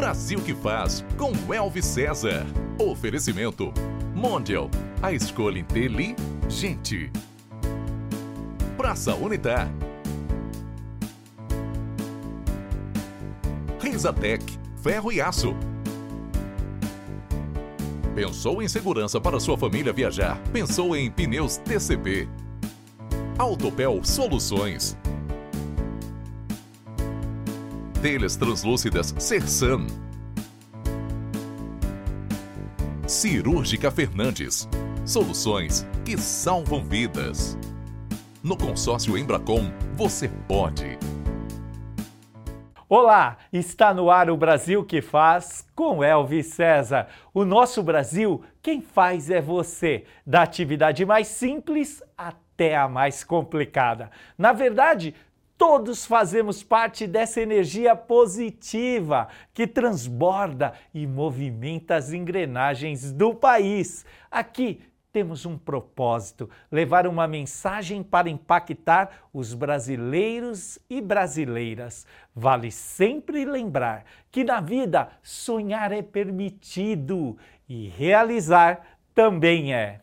Brasil que faz com Elvis César. Oferecimento Mondial, a escolha inteligente. Praça Unitar. Risatec, ferro e aço. Pensou em segurança para sua família viajar? Pensou em pneus TCP. Autopel Soluções. Telhas translúcidas Sersan. Cirúrgica Fernandes. Soluções que salvam vidas. No consórcio Embracom, você pode. Olá, está no ar o Brasil que faz com Elvis César. O nosso Brasil, quem faz é você, da atividade mais simples até a mais complicada. Na verdade, todos fazemos parte dessa energia positiva que transborda e movimenta as engrenagens do país. Aqui temos um propósito: levar uma mensagem para impactar os brasileiros e brasileiras. Vale sempre lembrar que na vida sonhar é permitido e realizar também é.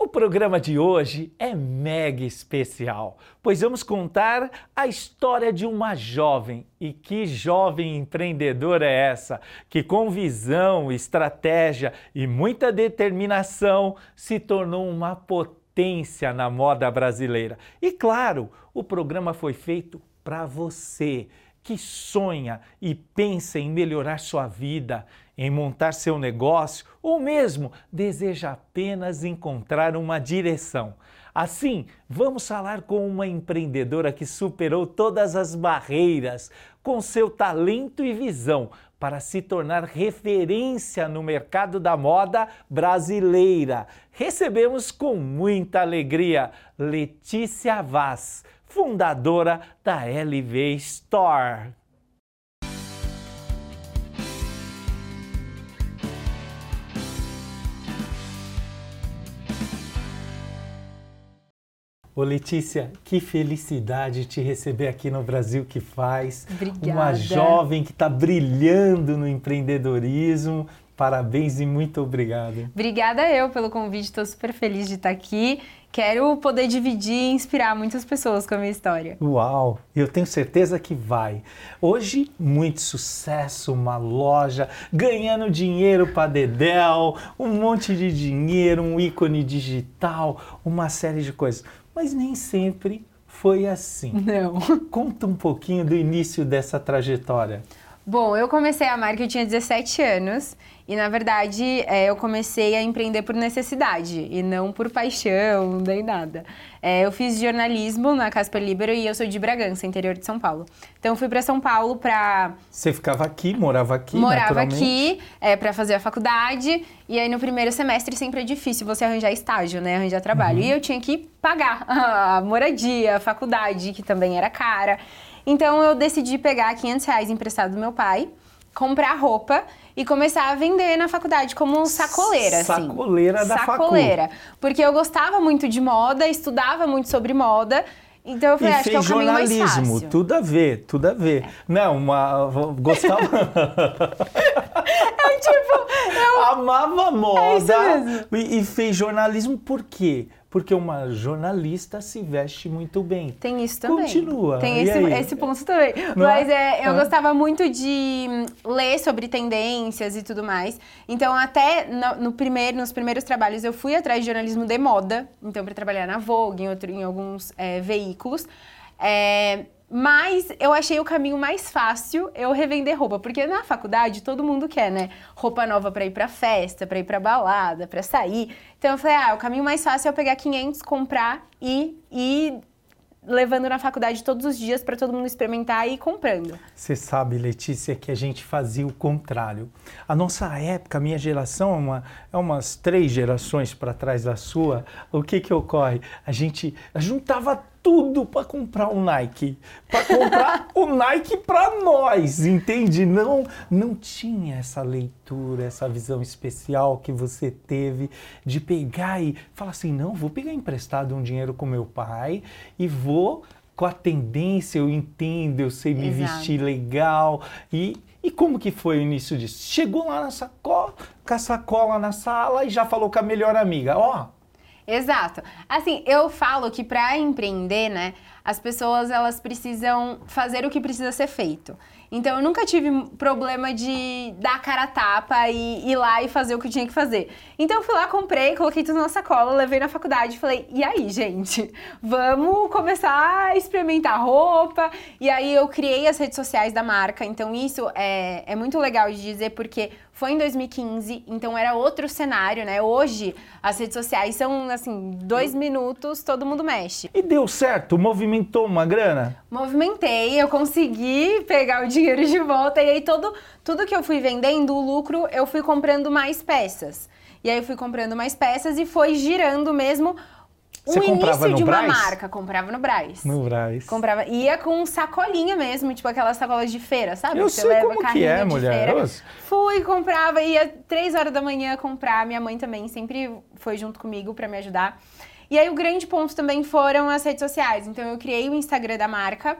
O programa de hoje é mega especial, pois vamos contar a história de uma jovem. E que jovem empreendedora é essa? Que com visão, estratégia e muita determinação se tornou uma potência na moda brasileira. E claro, o programa foi feito para você que sonha e pensa em melhorar sua vida em montar seu negócio ou mesmo deseja apenas encontrar uma direção. Assim, vamos falar com uma empreendedora que superou todas as barreiras com seu talento e visão para se tornar referência no mercado da moda brasileira. Recebemos com muita alegria Letícia Vaz, fundadora da LV Store. Ô Letícia, que felicidade te receber aqui no Brasil que faz. Obrigada. Uma jovem que está brilhando no empreendedorismo. Parabéns e muito obrigado. Obrigada eu pelo convite, estou super feliz de estar aqui. Quero poder dividir e inspirar muitas pessoas com a minha história. Uau, eu tenho certeza que vai. Hoje, muito sucesso, uma loja, ganhando dinheiro para Dedel, um monte de dinheiro, um ícone digital, uma série de coisas mas nem sempre foi assim. Não. Conta um pouquinho do início dessa trajetória. Bom, eu comecei a marca, eu tinha 17 anos e, na verdade, é, eu comecei a empreender por necessidade e não por paixão, nem nada. É, eu fiz jornalismo na Casper Libero e eu sou de Bragança, interior de São Paulo. Então, eu fui para São Paulo para... Você ficava aqui, morava aqui, Morava aqui é, para fazer a faculdade e aí no primeiro semestre sempre é difícil você arranjar estágio, né? Arranjar trabalho. Uhum. E eu tinha que pagar a moradia, a faculdade, que também era cara. Então, eu decidi pegar 500 reais emprestado do meu pai, comprar roupa e começar a vender na faculdade como sacoleira, assim. Sacoleira da Sacoleira. Porque eu gostava muito de moda, estudava muito sobre moda. Então eu falei, e acho que é o caminho mais fácil. jornalismo, tudo a ver, tudo a ver. É. Não, uma gostava. eu tipo, eu amava moda é e, e fez jornalismo por quê? Porque uma jornalista se veste muito bem. Tem isso também. Continua. Tem esse, esse ponto também. Não Mas é, eu é. gostava muito de ler sobre tendências e tudo mais. Então, até no, no, primeiro, nos primeiros trabalhos, eu fui atrás de jornalismo de moda. Então, para trabalhar na Vogue, em, outro, em alguns é, veículos. É, mas eu achei o caminho mais fácil eu revender roupa, porque na faculdade todo mundo quer, né? Roupa nova para ir para festa, para ir para balada, para sair. Então eu falei: "Ah, o caminho mais fácil é eu pegar 500, comprar e e levando na faculdade todos os dias para todo mundo experimentar e ir comprando. Você sabe, Letícia, que a gente fazia o contrário. A nossa época, a minha geração, é, uma, é umas três gerações para trás da sua. O que que ocorre? A gente juntava tudo para comprar um Nike, para comprar o Nike para nós, entende? Não, não tinha essa leitura, essa visão especial que você teve de pegar e falar assim, não, vou pegar emprestado um dinheiro com meu pai e vou com a tendência, eu entendo, eu sei me Exato. vestir legal e, e como que foi o início disso? Chegou lá na sacola, com a sacola na sala e já falou com a melhor amiga, ó. Oh, Exato. Assim, eu falo que para empreender, né, as pessoas elas precisam fazer o que precisa ser feito. Então eu nunca tive problema de dar cara a tapa e ir lá e fazer o que tinha que fazer. Então eu fui lá, comprei, coloquei tudo na sacola, levei na faculdade e falei: "E aí, gente, vamos começar a experimentar roupa". E aí eu criei as redes sociais da marca. Então isso é, é muito legal de dizer porque foi em 2015, então era outro cenário, né? Hoje as redes sociais são assim, dois minutos, todo mundo mexe. E deu certo? Movimentou uma grana? Movimentei, eu consegui pegar o dinheiro de volta e aí todo, tudo que eu fui vendendo, o lucro, eu fui comprando mais peças. E aí eu fui comprando mais peças e foi girando mesmo você um comprava início de uma Brás? marca, comprava no Braz. No Braz. Comprava, ia com sacolinha mesmo, tipo aquelas sacolas de feira, sabe? Eu Que sei leva como que é, mulher. Nossa. Fui, comprava, ia três horas da manhã comprar. Minha mãe também sempre foi junto comigo pra me ajudar. E aí o grande ponto também foram as redes sociais. Então eu criei o Instagram da marca.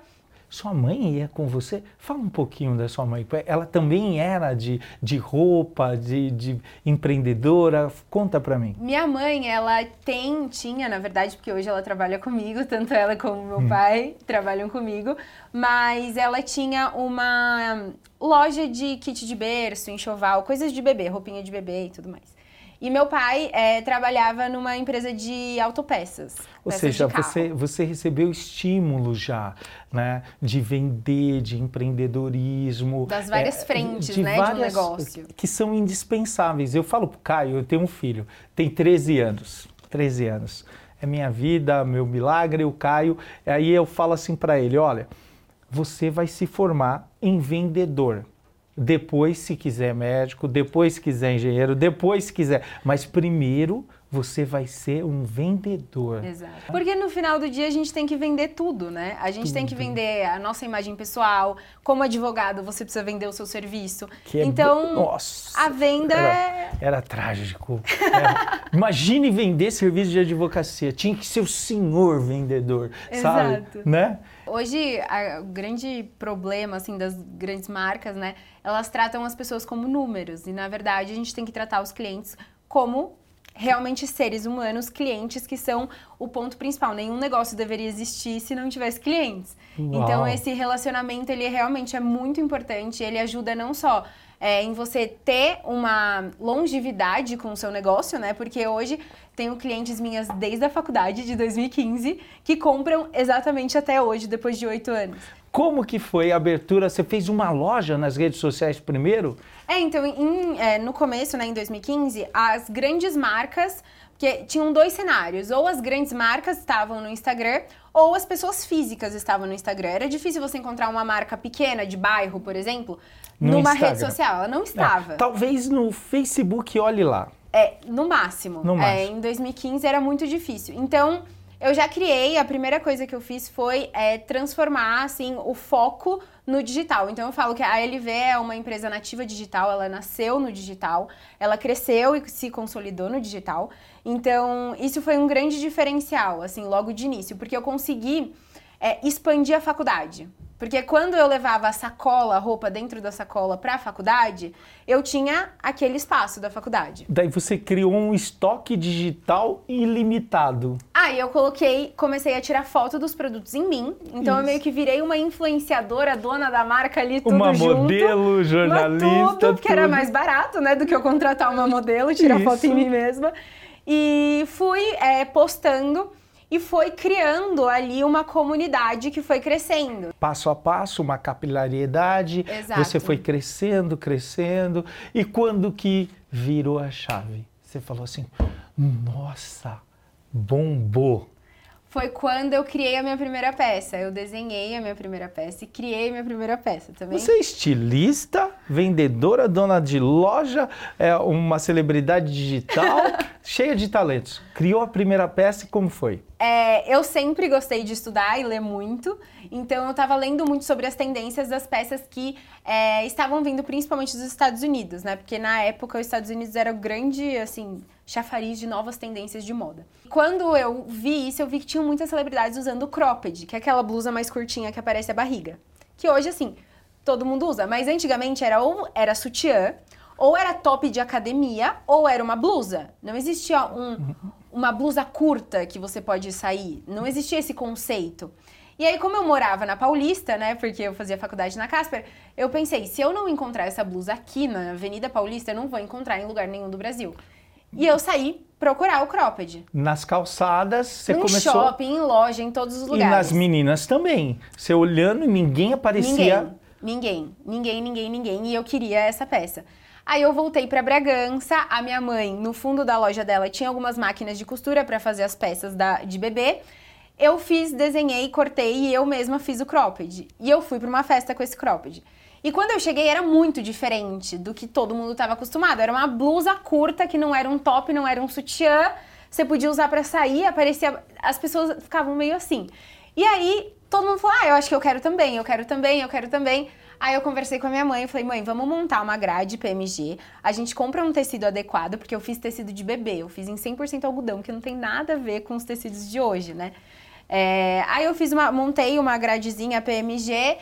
Sua mãe ia com você? Fala um pouquinho da sua mãe. Ela também era de, de roupa, de, de empreendedora? Conta pra mim. Minha mãe, ela tem, tinha, na verdade, porque hoje ela trabalha comigo, tanto ela como meu Hum. pai trabalham comigo, mas ela tinha uma loja de kit de berço, enxoval, coisas de bebê, roupinha de bebê e tudo mais. E meu pai eh, trabalhava numa empresa de autopeças. Ou seja, de você, você recebeu estímulo já, né? De vender, de empreendedorismo. Das várias frentes, né, de um negócio. Que são indispensáveis. Eu falo pro Caio, eu tenho um filho, tem 13 anos. 13 anos. É minha vida, meu milagre, o Caio. Aí eu falo assim para ele, olha, você vai se formar em vendedor. Depois, se quiser médico, depois se quiser engenheiro, depois se quiser. Mas primeiro você vai ser um vendedor. Exato. Porque no final do dia a gente tem que vender tudo, né? A gente tem que vender a nossa imagem pessoal. Como advogado, você precisa vender o seu serviço. Que é então, bo- Nossa, a venda era, é. era trágico. Era- Imagine vender serviço de advocacia. Tinha que ser o senhor vendedor, sabe? Exato. Né? Hoje, a- o grande problema, assim, das grandes marcas, né? Elas tratam as pessoas como números. E, na verdade, a gente tem que tratar os clientes como realmente seres humanos, clientes que são o ponto principal. Nenhum negócio deveria existir se não tivesse clientes. Uau. Então, esse relacionamento, ele realmente é muito importante. Ele ajuda não só é, em você ter uma longevidade com o seu negócio, né? Porque hoje tenho clientes minhas desde a faculdade de 2015 que compram exatamente até hoje, depois de oito anos. Como que foi a abertura? Você fez uma loja nas redes sociais primeiro? É, então, em- é, no começo, né, em 2015, as grandes marcas, porque tinham dois cenários, ou as grandes marcas estavam no Instagram, ou as pessoas físicas estavam no Instagram. Era difícil você encontrar uma marca pequena, de bairro, por exemplo, No numa Instagram. rede social. Ela não estava. É, talvez no Facebook, olhe lá. É, no máximo. No É, máximo. em 2015 era muito difícil. Então, eu já criei, a primeira coisa que eu fiz foi é, transformar, assim, o foco no digital. Então, eu falo que a LV é uma empresa nativa digital, ela nasceu no digital, ela cresceu e se consolidou no digital. Então, isso foi um grande diferencial, assim, logo de início, porque eu consegui é, expandir a faculdade. Porque quando eu levava a sacola, a roupa dentro da sacola para a faculdade, eu tinha aquele espaço da faculdade. Daí você criou um estoque digital ilimitado. Aí eu coloquei, comecei a tirar foto dos produtos em mim. Então eu Isso. meio que virei uma influenciadora, dona da marca ali, tudo uma junto. modelo, jornalista, Uma tudo, porque era tudo. mais barato, né, do que eu contratar uma modelo, tirar foto em Isso. mim mesma. E fui é, postando e foi criando ali uma comunidade que foi crescendo. passo a passo, uma capilariedade. Exato. Você foi crescendo, crescendo. E quando que virou a chave? Você falou assim: nossa, bombou. Foi quando eu criei a minha primeira peça. Eu desenhei a minha primeira peça e criei a minha primeira peça também. Você é estilista, vendedora, dona de loja, é uma celebridade digital, cheia de talentos. Criou a primeira peça e como foi? É, eu sempre gostei de estudar e ler muito, então eu estava lendo muito sobre as tendências das peças que é, estavam vindo principalmente dos Estados Unidos, né? Porque na época os Estados Unidos era o grande, assim, chafariz de novas tendências de moda. Quando eu vi isso, eu vi que tinham muitas celebridades usando cropped, que é aquela blusa mais curtinha que aparece a barriga. Que hoje, assim, todo mundo usa. Mas antigamente era ou era sutiã, ou era top de academia, ou era uma blusa. Não existia um, uma blusa curta que você pode sair. Não existia esse conceito. E aí, como eu morava na Paulista, né, porque eu fazia faculdade na Casper, eu pensei, se eu não encontrar essa blusa aqui na Avenida Paulista, eu não vou encontrar em lugar nenhum do Brasil. E eu saí procurar o cropped. Nas calçadas, você no começou... shopping, em loja, em todos os lugares. E nas meninas também. Você olhando e ninguém aparecia... Ninguém, ninguém, ninguém, ninguém. E eu queria essa peça. Aí eu voltei para Bragança, a minha mãe, no fundo da loja dela, tinha algumas máquinas de costura para fazer as peças da, de bebê. Eu fiz, desenhei, cortei e eu mesma fiz o cropped. E eu fui para uma festa com esse cropped. E quando eu cheguei era muito diferente do que todo mundo estava acostumado. Era uma blusa curta que não era um top, não era um sutiã. Você podia usar para sair, aparecia, as pessoas ficavam meio assim. E aí todo mundo falou: "Ah, eu acho que eu quero também, eu quero também, eu quero também". Aí eu conversei com a minha mãe e falei: "Mãe, vamos montar uma grade PMG. A gente compra um tecido adequado, porque eu fiz tecido de bebê, eu fiz em 100% algodão, que não tem nada a ver com os tecidos de hoje, né?" É, aí eu fiz uma, montei uma gradezinha PMG,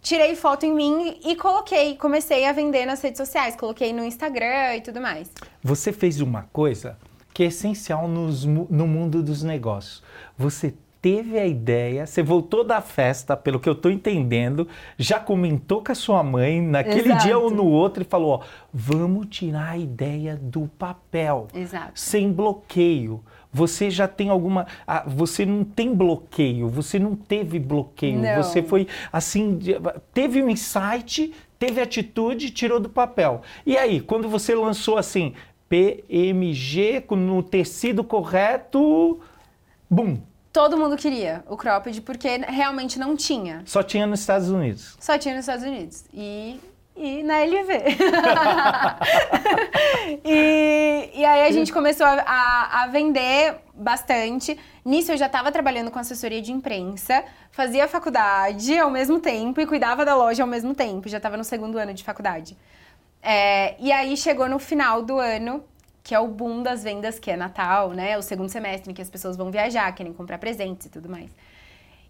tirei foto em mim e coloquei, comecei a vender nas redes sociais, coloquei no Instagram e tudo mais. Você fez uma coisa que é essencial nos, no mundo dos negócios. Você teve a ideia, você voltou da festa, pelo que eu estou entendendo, já comentou com a sua mãe naquele Exato. dia ou no outro e falou: ó, vamos tirar a ideia do papel. Exato. Sem bloqueio você já tem alguma. Ah, você não tem bloqueio, você não teve bloqueio. Não. Você foi assim, teve um insight, teve atitude, tirou do papel. E aí, quando você lançou assim, PMG no tecido correto, bum. Todo mundo queria o cropped porque realmente não tinha. Só tinha nos Estados Unidos. Só tinha nos Estados Unidos. E e na LV. e, e aí a gente começou a, a, vender bastante. Nisso eu já estava trabalhando com assessoria de imprensa, fazia faculdade ao mesmo tempo e cuidava da loja ao mesmo tempo. Já estava no segundo ano de faculdade. É, e aí chegou no final do ano, que é o boom das vendas, que é Natal, né? O segundo semestre em que as pessoas vão viajar, querem comprar presentes e tudo mais.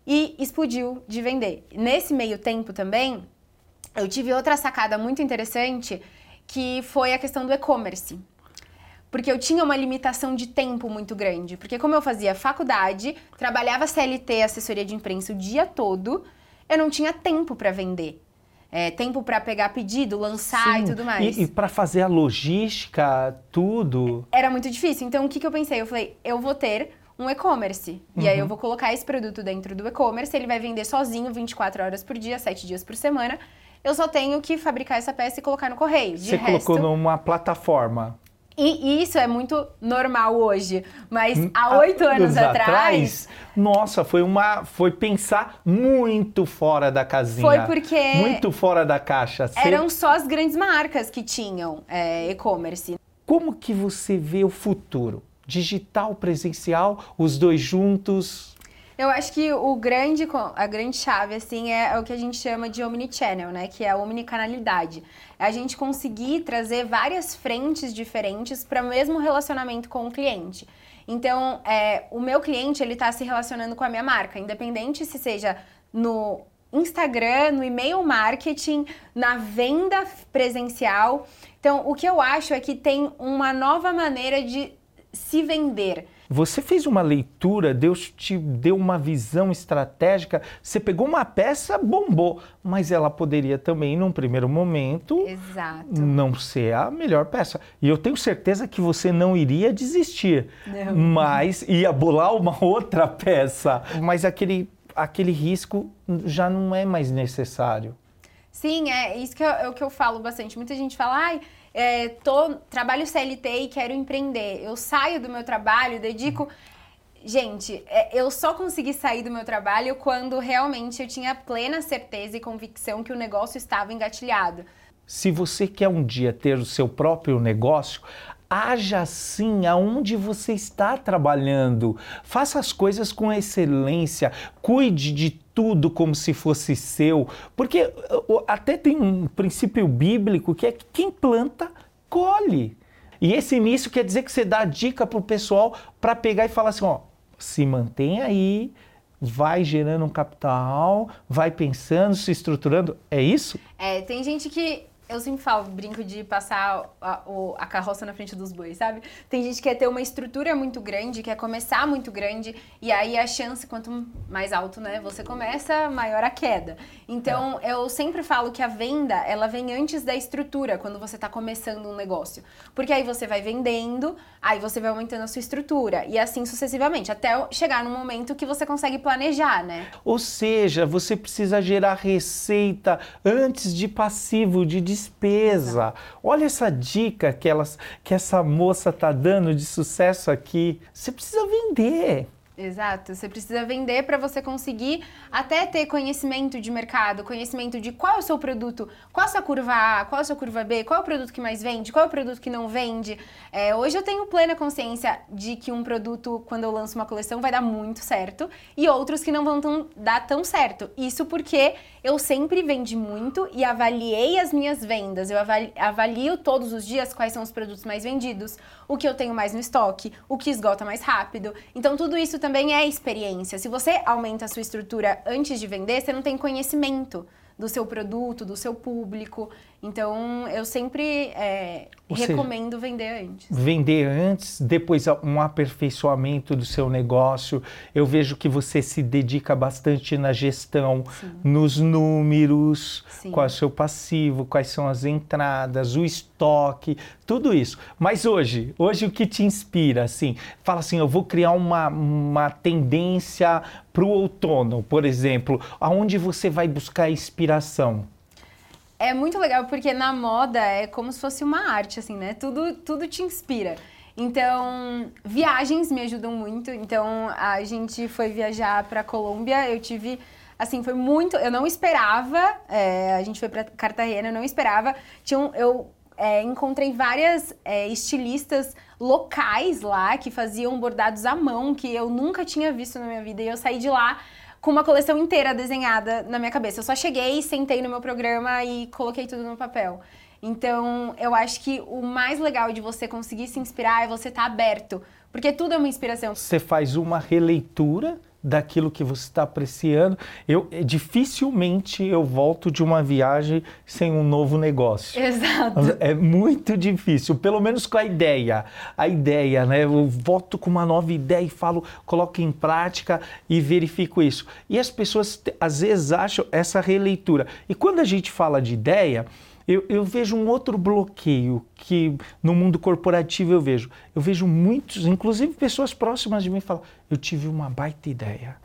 E explodiu de vender. Nesse meio tempo também, eu tive outra sacada muito interessante que foi a questão do e-commerce. Porque eu tinha uma limitação de tempo muito grande. Porque, como eu fazia faculdade, trabalhava CLT, assessoria de imprensa o dia todo, eu não tinha tempo para vender. É, tempo para pegar pedido, lançar Sim. e tudo mais. E, e para fazer a logística, tudo. Era muito difícil. Então, o que, que eu pensei? Eu falei, eu vou ter um e-commerce. Uhum. E aí eu uhum. vou colocar esse produto dentro do e-commerce, ele vai vender sozinho 24 horas por dia, 7 dias por semana eu só tenho que fabricar essa peça e colocar no correio. De Você resto, colocou numa plataforma. E isso é muito normal hoje, mas hum, há oito anos atrás, atrás, nossa, foi uma, foi pensar muito fora da casinha. Foi porque muito fora da caixa. Eram só as grandes marcas que tinham é, e-commerce. Como que você vê o futuro? Digital, presencial, os dois juntos? Eu acho que o grande, a grande chave, assim, é, o que a gente chama de omnichannel, né? Que é a omnicanalidade. É a gente conseguir trazer várias frentes diferentes para o mesmo relacionamento com o cliente. Então, é, o meu cliente, ele está se relacionando com a minha marca, independente se seja no Instagram, no e-mail marketing, na venda presencial. Então, o que eu acho é que tem uma nova maneira de se vender. Você fez uma leitura, Deus te deu uma visão estratégica, você pegou uma peça, bombou, mas ela poderia também, num primeiro momento, Exato. não ser a melhor peça. E eu tenho certeza que você não iria desistir, não. mas ia bolar uma outra peça. Mas aquele, aquele risco já não é mais necessário. Sim, é isso que eu, é o que eu falo bastante. Muita gente fala, ai é, tô, trabalho CLT e quero empreender. Eu saio do meu trabalho, dedico. Gente, é, eu só consegui sair do meu trabalho quando realmente eu tinha plena certeza e convicção que o negócio estava engatilhado. Se você quer um dia ter o seu próprio negócio, haja assim aonde você está trabalhando. Faça as coisas com excelência, cuide de tudo como se fosse seu, porque até tem um princípio bíblico que é que quem planta, colhe. E esse início quer dizer que você dá dica para o pessoal para pegar e falar assim, ó, se mantém aí, vai gerando um capital, vai pensando, se estruturando. É isso? É, tem gente que eu sempre falo, brinco de passar a, a, carroça na frente dos bois, sabe? Tem gente que quer ter uma estrutura muito grande, quer começar muito grande, e aí a chance, quanto mais alto, né, você começa, maior a queda. Então, é. eu sempre falo que a venda, ela vem antes da estrutura, quando você está começando um negócio. Porque aí você vai vendendo, aí você vai aumentando a sua estrutura, e assim sucessivamente, até chegar no momento que você consegue planejar, né? Ou seja, você precisa gerar receita antes de passivo, de despesa. Olha essa dica que, elas, que essa moça está dando de sucesso aqui. Você precisa vender. Exato, você precisa vender para você conseguir até ter conhecimento de mercado, conhecimento de qual é o seu produto, qual é a sua curva A, qual é a sua curva B, qual é o produto que mais vende, qual é o produto que não vende. É, hoje eu tenho plena consciência de que um produto, quando eu lanço uma coleção, vai dar muito certo e outros que não vão tão, dar tão certo. Isso porque eu sempre vendi muito e avaliei as minhas vendas. Eu avalio todos os dias quais são os produtos mais vendidos, o que eu tenho mais no estoque, o que esgota mais rápido. Então, tudo isso também é experiência. Se você aumenta a sua estrutura antes de vender, você não tem conhecimento do seu produto, do seu público. Então, eu sempre é, recomendo seja, vender antes. Vender antes, depois um aperfeiçoamento do seu negócio. Eu vejo que você se dedica bastante na gestão, Sim. nos números, Sim. qual é o seu passivo, quais são as entradas, o estoque, tudo isso. Mas hoje, hoje o que te inspira? Assim, fala assim, eu vou criar uma, uma tendência para o outono, por exemplo, aonde você vai buscar inspiração? É muito legal porque na moda é como se fosse uma arte, assim, né? Tudo, tudo te inspira. Então, viagens me ajudam muito. Então, a gente foi viajar para Colômbia. Eu tive, assim, foi muito. Eu não esperava. É, a gente foi para Cartagena, eu não esperava. Tinha um, eu é, encontrei várias é, estilistas locais lá que faziam bordados à mão que eu nunca tinha visto na minha vida. E eu saí de lá com uma coleção inteira desenhada na minha cabeça. Eu só cheguei, sentei no meu programa e coloquei tudo no papel. Então, eu acho que o mais legal de você conseguir se inspirar é você estar tá aberto, porque tudo é uma inspiração. Você faz uma releitura daquilo que você está apreciando. Eu dificilmente eu volto de uma viagem sem um novo negócio. Exato. É muito difícil, pelo menos com a ideia. A ideia, né? Eu volto com uma nova ideia e falo, coloco em prática e verifico isso. E as pessoas às vezes acham essa releitura. E quando a gente fala de ideia, eu, eu, vejo um outro bloqueio que no mundo corporativo eu vejo. Eu vejo muitos, inclusive pessoas próximas de mim, falam: Eu tive uma baita ideia.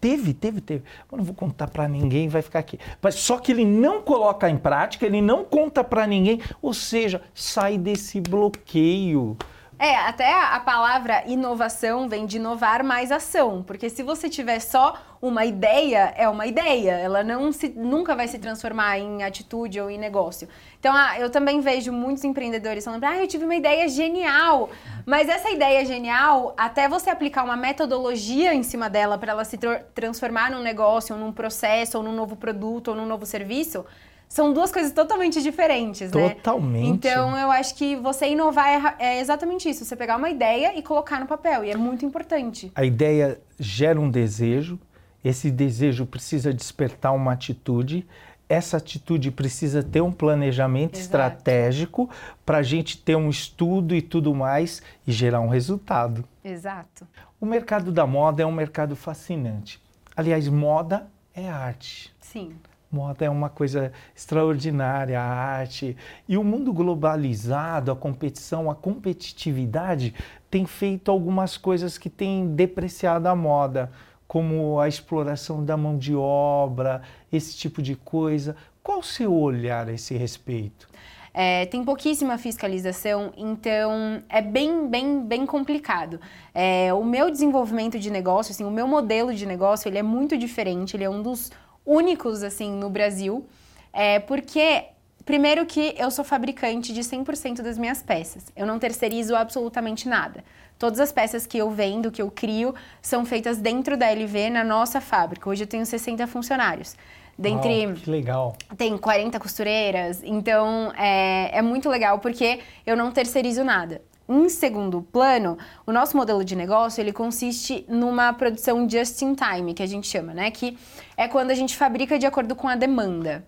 Teve, teve, teve. Eu não vou contar para ninguém, vai ficar aqui. Mas só que ele não coloca em prática, ele não conta para ninguém, ou seja, sai desse bloqueio. É, até a palavra inovação vem de inovar mais ação, porque se você tiver só uma ideia, é uma ideia, ela não se, nunca vai se transformar em atitude ou em negócio. Então, ah, eu também vejo muitos empreendedores falando, ah, eu tive uma ideia genial, mas essa ideia genial, até você aplicar uma metodologia em cima dela para ela se transformar num negócio, ou num processo, ou num novo produto, ou num novo serviço, são duas coisas totalmente diferentes, né? Totalmente. Então eu acho que você inovar é, é, exatamente isso, você pegar uma ideia e colocar no papel, e é muito importante. A ideia gera um desejo, esse desejo precisa despertar uma atitude, essa atitude precisa ter um planejamento Exato. estratégico para a gente ter um estudo e tudo mais e gerar um resultado. Exato. O mercado da moda é um mercado fascinante. Aliás, moda é arte. Sim. Moda é uma coisa extraordinária, a arte. E o mundo globalizado, a competição, a competitividade tem feito algumas coisas que têm depreciado a moda, como a exploração da mão de obra, esse tipo de coisa. Qual o seu olhar a esse respeito? É, tem pouquíssima fiscalização, então é bem, bem, bem complicado. É, o meu desenvolvimento de negócio, assim, o meu modelo de negócio, ele é muito diferente, ele é um dos únicos, assim, no Brasil, é porque Primeiro que eu sou fabricante de 100% das minhas peças. Eu não terceirizo absolutamente nada. Todas as peças que eu vendo, que eu crio, são feitas dentro da LV na nossa fábrica. Hoje eu tenho 60 funcionários. Dentre. Que legal. Tem 40 costureiras. Então é, é muito legal porque eu não terceirizo nada. Em segundo plano, o nosso modelo de negócio ele consiste numa produção just in time, que a gente chama, né? Que é quando a gente fabrica de acordo com a demanda.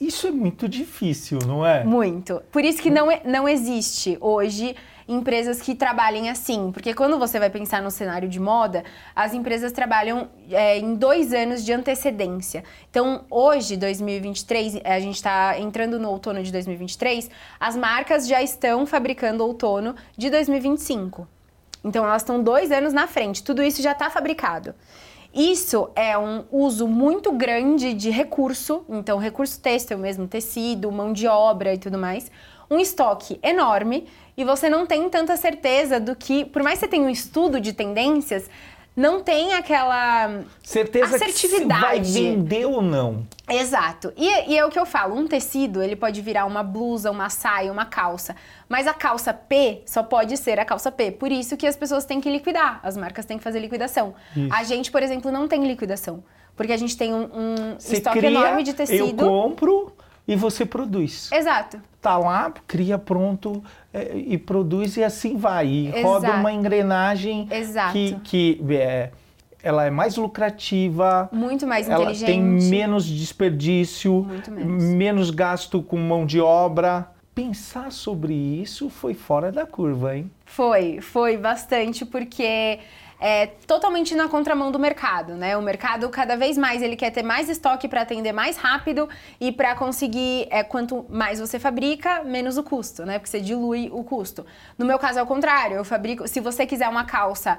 Isso é muito difícil, não é? Muito. Por isso que não, é, não existe hoje empresas que trabalhem assim. Porque quando você vai pensar no cenário de moda, as empresas trabalham é, em dois anos de antecedência. Então, hoje, 2023, a gente está entrando no outono de 2023, as marcas já estão fabricando outono de 2025. Então, elas estão dois anos na frente, tudo isso já está fabricado. Isso é um uso muito grande de recurso, então recurso têxtil mesmo, tecido, mão de obra e tudo mais. Um estoque enorme e você não tem tanta certeza do que, por mais que você tenha um estudo de tendências, não tem aquela certeza assertividade. que vai vender ou não. Exato. E, e, é o que eu falo, um tecido, ele pode virar uma blusa, uma saia, uma calça. Mas a calça P só pode ser a calça P. Por isso que as pessoas têm que liquidar, as marcas têm que fazer liquidação. Isso. A gente, por exemplo, não tem liquidação. Porque a gente tem um, um estoque cria, enorme de tecido. Eu compro e você produz. Exato. Tá lá, cria pronto é, e produz e assim vai. E Exato. roda uma engrenagem Exato. que, que é, ela é mais lucrativa. Muito mais ela inteligente. tem menos desperdício, menos. menos gasto com mão de obra. Pensar sobre isso foi fora da curva, hein? Foi, foi bastante, porque é totalmente na contramão do mercado, né? O mercado cada vez mais ele quer ter mais estoque para atender mais rápido e para conseguir é, quanto mais você fabrica, menos o custo, né? Porque você dilui o custo. No meu caso é o contrário, eu fabrico, se você quiser uma calça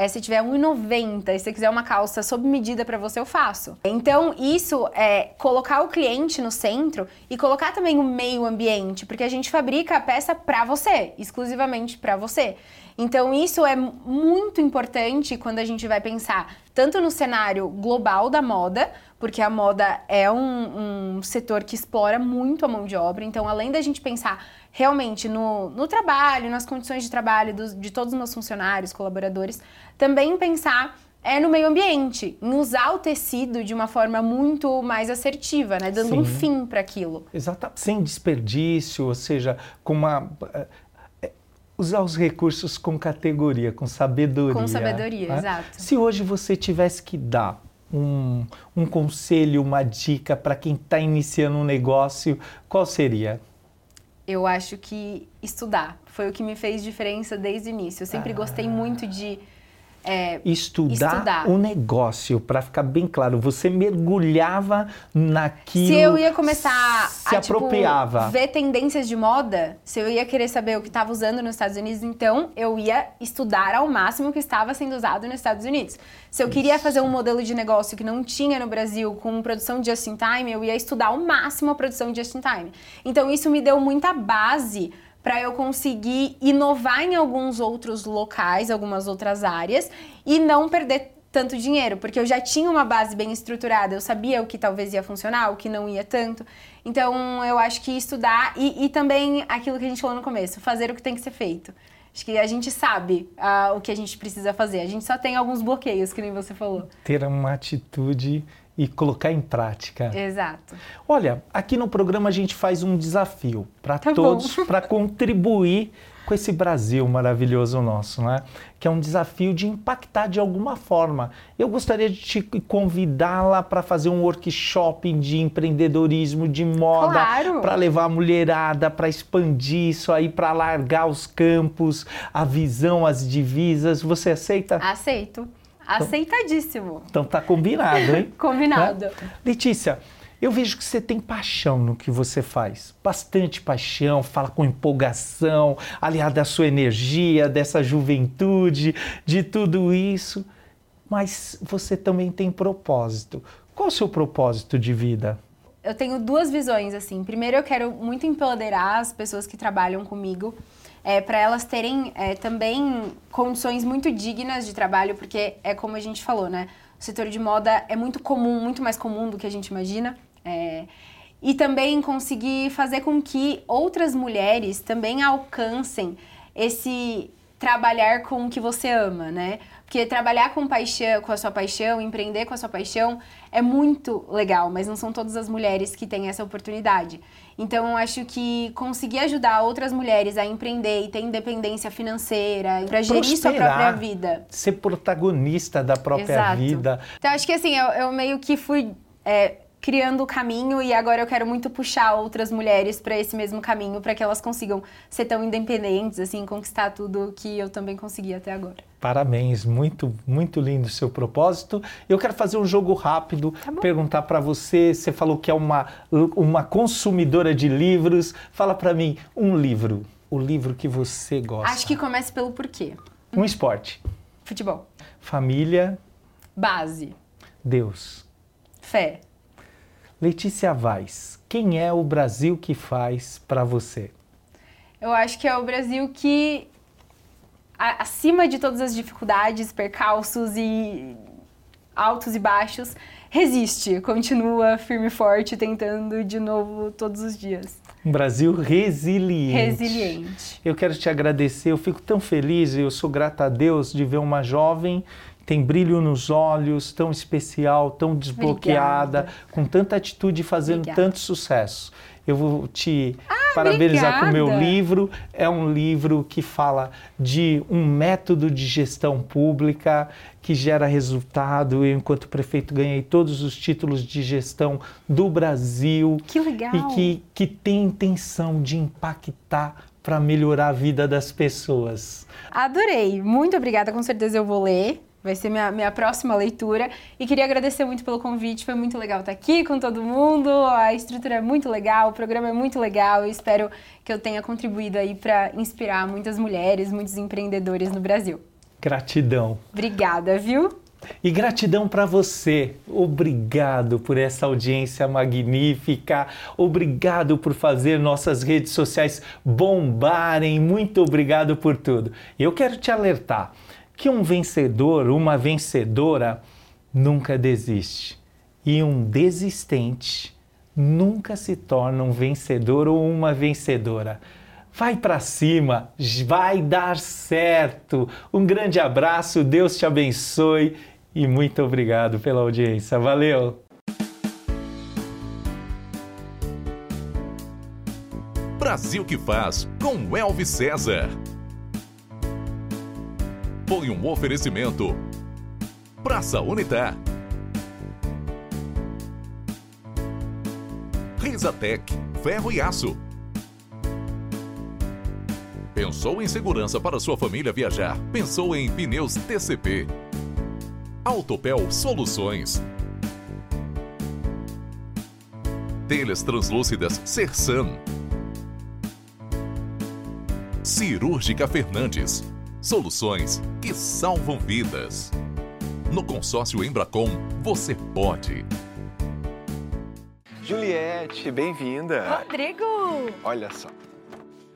é, se tiver 1,90 e se quiser uma calça sob medida para você, eu faço. Então, isso é colocar o cliente no centro e colocar também o meio ambiente, porque a gente fabrica a peça para você, exclusivamente para você. Então, isso é muito importante quando a gente vai pensar tanto no cenário global da moda, porque a moda é um, um setor que explora muito a mão de obra. Então, além da gente pensar realmente no, no trabalho, nas condições de trabalho dos, de todos os meus funcionários, colaboradores, também pensar é no meio ambiente, em usar o tecido de uma forma muito mais assertiva, né? Dando Sim. um fim para aquilo. Exato, sem desperdício, ou seja, com uma usar os recursos com categoria, com sabedoria. Com sabedoria, né? exato. Se hoje você tivesse que dar um, um conselho, uma dica para quem está iniciando um negócio, qual seria? Eu acho que estudar foi o que me fez diferença desde o início. Eu sempre ah. gostei muito de é, estudar, estudar, o negócio, para ficar bem claro. Você mergulhava naquilo. Se eu ia começar se a tipo, apropriava. Tipo, ver tendências de moda, se eu ia querer saber o que estava usando nos Estados Unidos, então eu ia estudar ao máximo o que estava sendo usado nos Estados Unidos. Se eu Isso. queria fazer um modelo de negócio que não tinha no Brasil com produção just in time, eu ia estudar ao máximo a produção just in time. Então isso me deu muita base para eu conseguir inovar em alguns outros locais, algumas outras áreas e não perder tanto dinheiro, porque eu já tinha uma base bem estruturada, eu sabia o que talvez ia funcionar, o que não ia tanto. Então eu acho que estudar e, e também aquilo que a gente falou no começo, fazer o que tem que ser feito. Acho que a gente sabe uh, o que a gente precisa fazer. A gente só tem alguns bloqueios, que nem você falou. Ter uma atitude e colocar em prática. Exato. Olha, aqui no programa a gente faz um desafio para tá todos, para contribuir com esse Brasil maravilhoso nosso, né? Que é um desafio de impactar de alguma forma. Eu gostaria de te convidá-la para fazer um workshop de empreendedorismo, de moda, claro. para levar a mulherada, para expandir isso aí, para alargar os campos, a visão, as divisas. Você aceita? Aceito. Aceitadíssimo. Então tá combinado, hein? combinado. Né? Letícia, eu vejo que você tem paixão no que você faz. Bastante paixão, fala com empolgação, aliada à sua energia, dessa juventude, de tudo isso. Mas você também tem propósito. Qual o seu propósito de vida? Eu tenho duas visões, assim. Primeiro, eu quero muito empoderar as pessoas que trabalham comigo é, para elas terem é, também condições muito dignas de trabalho, porque é como a gente falou, né? O setor de moda é muito comum, muito mais comum do que a gente imagina. É, e também conseguir fazer com que outras mulheres também alcancem esse trabalhar com o que você ama, né? Porque trabalhar com paixão, com a sua paixão, empreender com a sua paixão é muito legal, mas não são todas as mulheres que têm essa oportunidade. Então, eu acho que conseguir ajudar outras mulheres a empreender e ter independência financeira, para gerir sua própria vida. Ser protagonista da própria Exato. vida. Então, acho que assim, eu, eu meio que fui. É, criando o caminho e agora eu quero muito puxar outras mulheres para esse mesmo caminho para que elas consigam ser tão independentes assim, conquistar tudo que eu também consegui até agora. Parabéns, muito muito lindo o seu propósito. Eu quero fazer um jogo rápido, Tá perguntar para você, você falou que é uma uma consumidora de livros. Fala para mim um livro, o livro que você gosta. Acho que comece pelo porquê. um esporte, Futebol. família, Base. Deus. Fé. Letícia Vaz, quem é o Brasil que faz para você? Eu acho que é o Brasil que, acima de todas as dificuldades, percalços e altos e baixos, resiste, continua firme e forte, tentando de novo todos os dias. Um Brasil resiliente. Resiliente. Eu quero te agradecer, eu fico tão feliz, eu sou grata a Deus de ver uma jovem tem brilho nos olhos, tão especial, tão desbloqueada, Obrigada. com tanta atitude e fazendo Obrigada. tanto sucesso. Eu vou te parabenizar com o meu livro. É um livro que fala de um método de gestão pública que gera resultado. Eu, enquanto prefeito, ganhei todos os títulos de gestão do Brasil Que legal. e que, que tem intenção de impactar para melhorar a vida das pessoas. Adorei. Muito obrigada, com certeza eu vou ler. Vai ser minha, minha próxima leitura. E queria agradecer muito pelo convite. Foi muito legal estar aqui com todo mundo. A estrutura é muito legal, o programa é muito legal. Eu espero que eu tenha contribuído aí para inspirar muitas mulheres, muitos empreendedores no Brasil. Gratidão. Obrigada, viu? E gratidão para você. Obrigado por essa audiência magnífica. Obrigado por fazer nossas redes sociais bombarem. Muito obrigado por tudo. Eu quero te alertar que um vencedor, uma vencedora, nunca desiste. E um desistente nunca se torna um vencedor ou uma vencedora. Vai para cima, vai dar certo. Um grande abraço, Deus te abençoe e muito obrigado pela audiência. Valeu! Brasil que faz com Elvis César. Foi um oferecimento. Praça Unitar. Risatec, ferro e aço. Pensou em segurança para sua família viajar? Pensou em pneus TCP. Autopel Soluções. Telhas translúcidas Sersan. Cirúrgica Fernandes. Soluções que salvam vidas. No consórcio Embracom, você pode. Juliette, bem-vinda. Rodrigo! Olha só,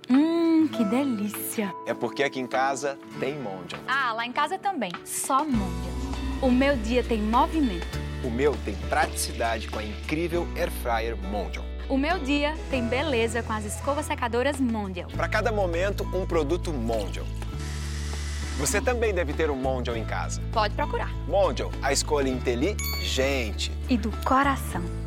Hum, que delícia! é porque aqui em casa tem Mondial. Ah, lá em casa também, só Mondial. O meu dia tem movimento. O meu tem praticidade com a incrível Air Fryer Mondial. O meu dia tem beleza com as escovas secadoras Mondial. Para cada momento, um produto Mondial. Você também deve ter um Mondial em casa. Pode procurar. Mondial, a escolha inteligente. E do coração.